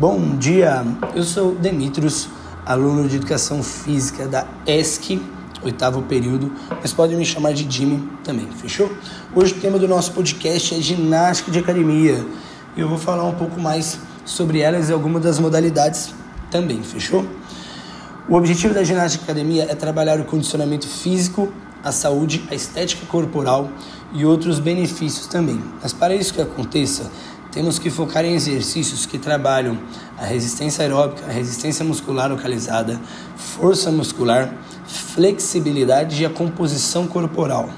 Bom dia, eu sou Demetrios, aluno de Educação Física da ESC, oitavo período, mas podem me chamar de Jimmy também, fechou? Hoje o tema do nosso podcast é ginástica de academia e eu vou falar um pouco mais sobre elas e algumas das modalidades também, fechou? O objetivo da ginástica de academia é trabalhar o condicionamento físico, a saúde, a estética corporal e outros benefícios também. Mas para isso que aconteça, temos que focar em exercícios que trabalham a resistência aeróbica, a resistência muscular localizada, força muscular, flexibilidade e a composição corporal.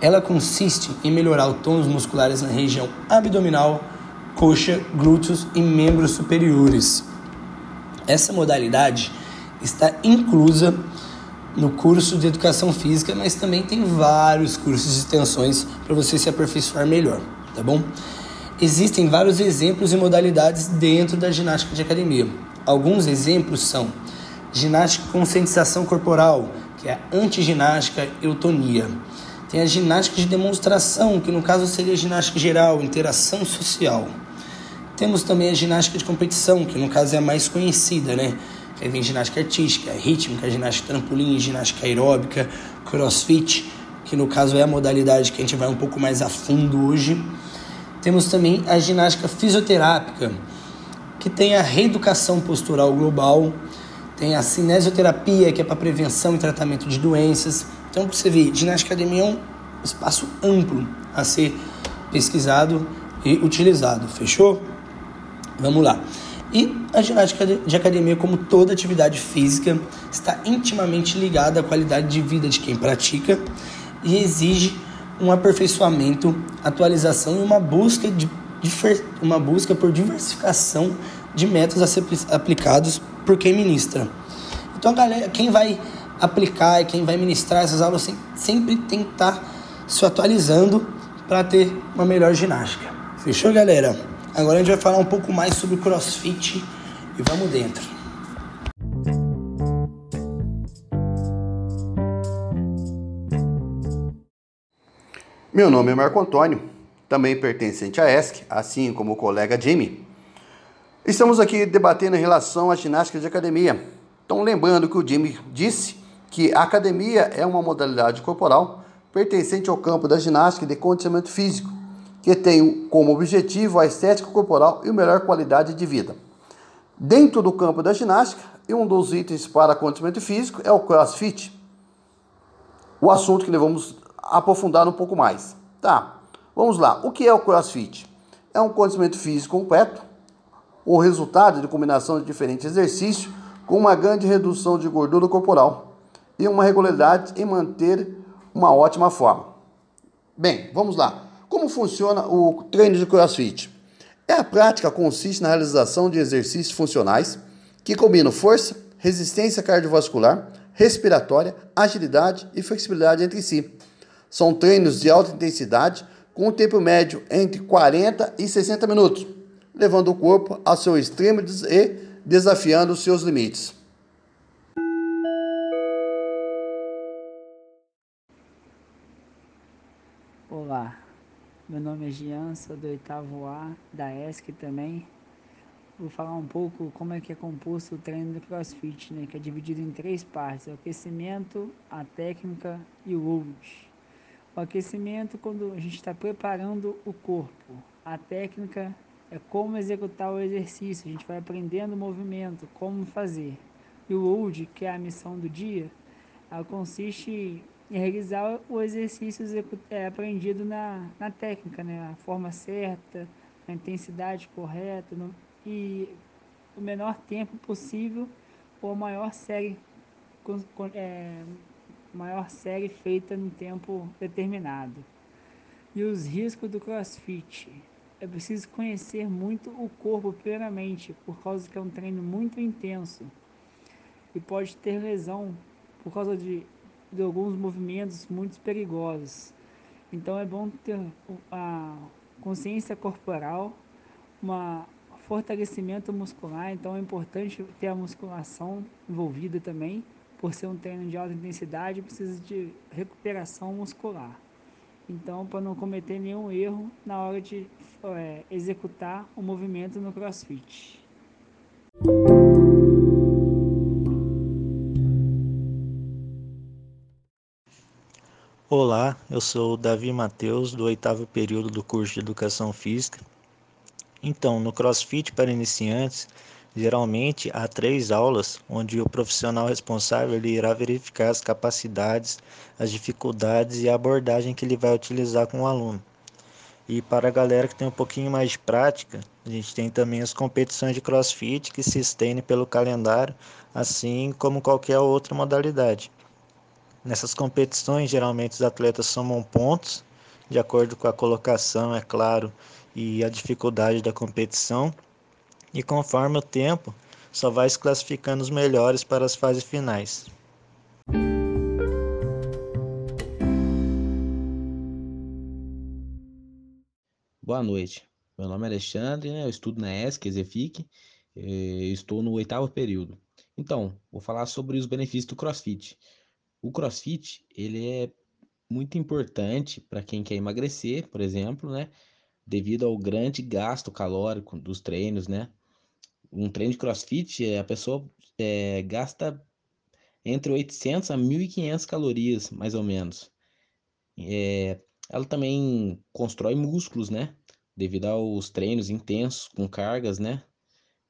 Ela consiste em melhorar os tônus musculares na região abdominal, coxa, glúteos e membros superiores. Essa modalidade está inclusa no curso de educação física, mas também tem vários cursos de extensões para você se aperfeiçoar melhor, tá bom? Existem vários exemplos e modalidades dentro da ginástica de academia. Alguns exemplos são ginástica com conscientização corporal, que é a antiginástica eutonia. Tem a ginástica de demonstração, que no caso seria ginástica geral, interação social. Temos também a ginástica de competição, que no caso é a mais conhecida, né? Aí vem ginástica artística, rítmica, ginástica trampolim, ginástica aeróbica, crossfit, que no caso é a modalidade que a gente vai um pouco mais a fundo hoje. Temos também a ginástica fisioterápica, que tem a reeducação postural global, tem a cinesioterapia, que é para prevenção e tratamento de doenças. Então, para você ver, ginástica academia é um espaço amplo a ser pesquisado e utilizado. Fechou? Vamos lá. E a ginástica de academia, como toda atividade física, está intimamente ligada à qualidade de vida de quem pratica e exige um aperfeiçoamento, atualização e uma busca, de, uma busca por diversificação de métodos a ser aplicados por quem ministra. Então, galera, quem vai aplicar e quem vai ministrar essas aulas sempre tem que estar se atualizando para ter uma melhor ginástica. Fechou, galera? Agora a gente vai falar um pouco mais sobre crossfit e vamos dentro. Meu nome é Marco Antônio, também pertencente à ESC, assim como o colega Jimmy. Estamos aqui debatendo em relação à ginástica de academia. Então, lembrando que o Jimmy disse que a academia é uma modalidade corporal pertencente ao campo da ginástica e de condicionamento físico, que tem como objetivo a estética corporal e a melhor qualidade de vida. Dentro do campo da ginástica, um dos itens para condicionamento físico é o crossfit. O assunto que nós vamos aprofundar um pouco mais. Tá, vamos lá. O que é o CrossFit? É um conhecimento físico completo, o resultado de combinação de diferentes exercícios com uma grande redução de gordura corporal e uma regularidade em manter uma ótima forma. Bem, vamos lá. Como funciona o treino de CrossFit? É a prática consiste na realização de exercícios funcionais que combinam força, resistência cardiovascular, respiratória, agilidade e flexibilidade entre si são treinos de alta intensidade com um tempo médio entre 40 e 60 minutos, levando o corpo ao seu extremo e desafiando os seus limites. Olá, meu nome é Gian, sou do oitavo A da ESC também. Vou falar um pouco como é que é composto o treino do CrossFit, né, que é dividido em três partes: o aquecimento, a técnica e o load. O aquecimento, quando a gente está preparando o corpo. A técnica é como executar o exercício, a gente vai aprendendo o movimento, como fazer. E o load, que é a missão do dia, ela consiste em realizar o exercício é, aprendido na, na técnica, né? a forma certa, a intensidade correta no, e o menor tempo possível ou a maior série é, maior série feita no tempo determinado. E os riscos do CrossFit. É preciso conhecer muito o corpo plenamente, por causa que é um treino muito intenso e pode ter lesão por causa de, de alguns movimentos muito perigosos. Então é bom ter a consciência corporal, um fortalecimento muscular, então é importante ter a musculação envolvida também por ser um treino de alta intensidade, precisa de recuperação muscular. Então, para não cometer nenhum erro na hora de é, executar o movimento no CrossFit. Olá, eu sou o Davi Mateus, do oitavo período do curso de Educação Física. Então, no CrossFit para iniciantes, geralmente há três aulas onde o profissional responsável ele irá verificar as capacidades, as dificuldades e a abordagem que ele vai utilizar com o aluno. E para a galera que tem um pouquinho mais de prática, a gente tem também as competições de CrossFit que se estendem pelo calendário, assim como qualquer outra modalidade. Nessas competições, geralmente os atletas somam pontos, de acordo com a colocação, é claro, e a dificuldade da competição, e conforme o tempo, só vai se classificando os melhores para as fases finais. Boa noite. Meu nome é Alexandre, né? eu estudo na ESC, Exefic, eh, estou no oitavo período. Então, vou falar sobre os benefícios do CrossFit. O CrossFit, ele é muito importante para quem quer emagrecer, por exemplo, né? Devido ao grande gasto calórico dos treinos, né? Um treino de CrossFit, a pessoa é, gasta entre 800 a 1.500 calorias, mais ou menos. É, ela também constrói músculos, né? Devido aos treinos intensos com cargas, né?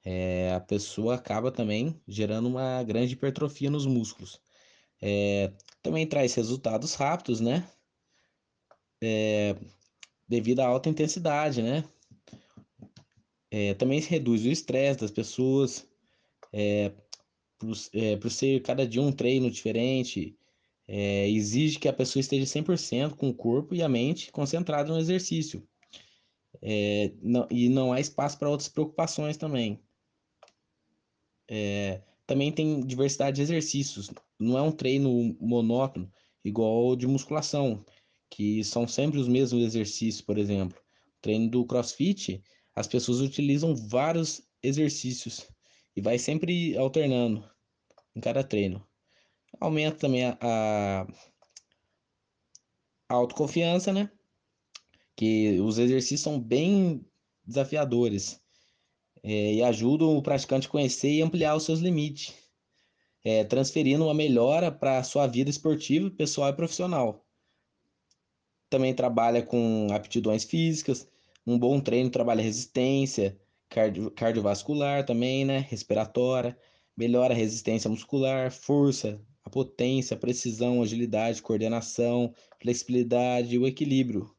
É, a pessoa acaba também gerando uma grande hipertrofia nos músculos. É, também traz resultados rápidos, né? É, devido à alta intensidade, né? É, também se reduz o estresse das pessoas, é, por, é, por ser cada dia um treino diferente, é, exige que a pessoa esteja 100% com o corpo e a mente concentrada no exercício. É, não, e não há espaço para outras preocupações também. É, também tem diversidade de exercícios. Não é um treino monótono, igual de musculação, que são sempre os mesmos exercícios, por exemplo. O treino do CrossFit, as pessoas utilizam vários exercícios e vai sempre alternando em cada treino. Aumenta também a, a, autoconfiança, né? Que os exercícios são bem desafiadores é, e ajudam o praticante a conhecer e ampliar os seus limites, é, transferindo uma melhora para a sua vida esportiva, pessoal e profissional. Também trabalha com aptidões físicas, um bom treino trabalha resistência, cardio, cardiovascular também, né? Respiratória, melhora a resistência muscular, força, a potência, a precisão, agilidade, coordenação, flexibilidade e o equilíbrio.